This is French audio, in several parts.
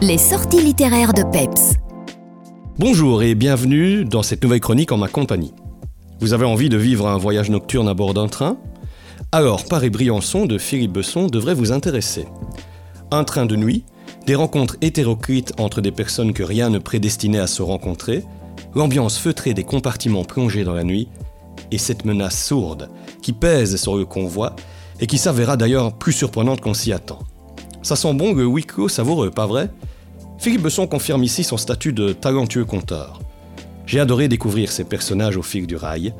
Les sorties littéraires de Peps. Bonjour et bienvenue dans cette nouvelle chronique en ma compagnie. Vous avez envie de vivre un voyage nocturne à bord d'un train? Alors Paris-Briançon de Philippe Besson devrait vous intéresser. Un train de nuit, des rencontres hétéroclites entre des personnes que rien ne prédestinait à se rencontrer, l'ambiance feutrée des compartiments plongés dans la nuit, et cette menace sourde qui pèse sur le convoi et qui s'avérera d'ailleurs plus surprenante qu'on s'y attend. Ça sent bon huis clos savoureux, pas vrai? Philippe Besson confirme ici son statut de talentueux conteur. J'ai adoré découvrir ces personnages au fil du rail,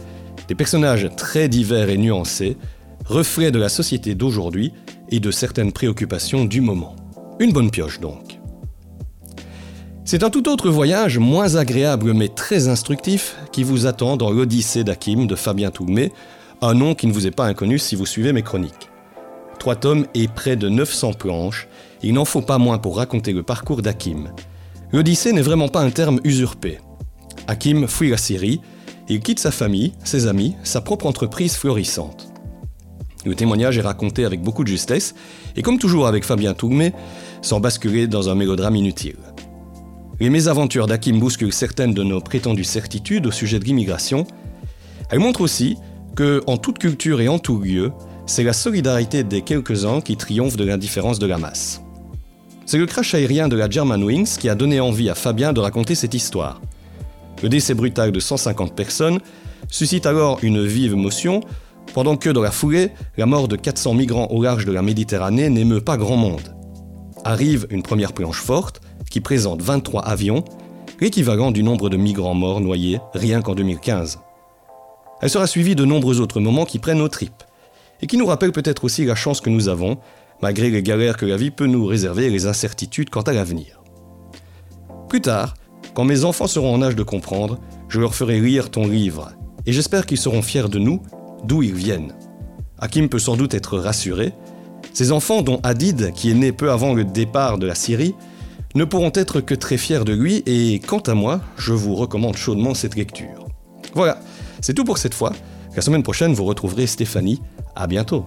des personnages très divers et nuancés, reflets de la société d'aujourd'hui et de certaines préoccupations du moment. Une bonne pioche donc. C'est un tout autre voyage, moins agréable mais très instructif, qui vous attend dans l'Odyssée d'Hakim de Fabien Toulmé, un nom qui ne vous est pas inconnu si vous suivez mes chroniques. Trois tomes et près de 900 planches, il n'en faut pas moins pour raconter le parcours d'Hakim. L'Odyssée n'est vraiment pas un terme usurpé. Hakim fuit la Syrie, il quitte sa famille, ses amis, sa propre entreprise florissante. Le témoignage est raconté avec beaucoup de justesse, et comme toujours avec Fabien Tourmé, sans basculer dans un mélodrame inutile. Les mésaventures d'Hakim bousculent certaines de nos prétendues certitudes au sujet de l'immigration. Elles montrent aussi que, en toute culture et en tout lieu, c'est la solidarité des quelques-uns qui triomphe de l'indifférence de la masse. C'est le crash aérien de la Germanwings qui a donné envie à Fabien de raconter cette histoire. Le décès brutal de 150 personnes suscite alors une vive émotion, pendant que dans la foulée, la mort de 400 migrants au large de la Méditerranée n'émeut pas grand monde. Arrive une première planche forte qui présente 23 avions, l'équivalent du nombre de migrants morts noyés rien qu'en 2015. Elle sera suivie de nombreux autres moments qui prennent aux tripes, et qui nous rappellent peut-être aussi la chance que nous avons malgré les galères que la vie peut nous réserver et les incertitudes quant à l'avenir. Plus tard, quand mes enfants seront en âge de comprendre, je leur ferai lire ton livre, et j'espère qu'ils seront fiers de nous, d'où ils viennent. Hakim peut sans doute être rassuré. Ces enfants, dont Hadid, qui est né peu avant le départ de la Syrie, ne pourront être que très fiers de lui, et quant à moi, je vous recommande chaudement cette lecture. Voilà, c'est tout pour cette fois. La semaine prochaine, vous retrouverez Stéphanie. À bientôt.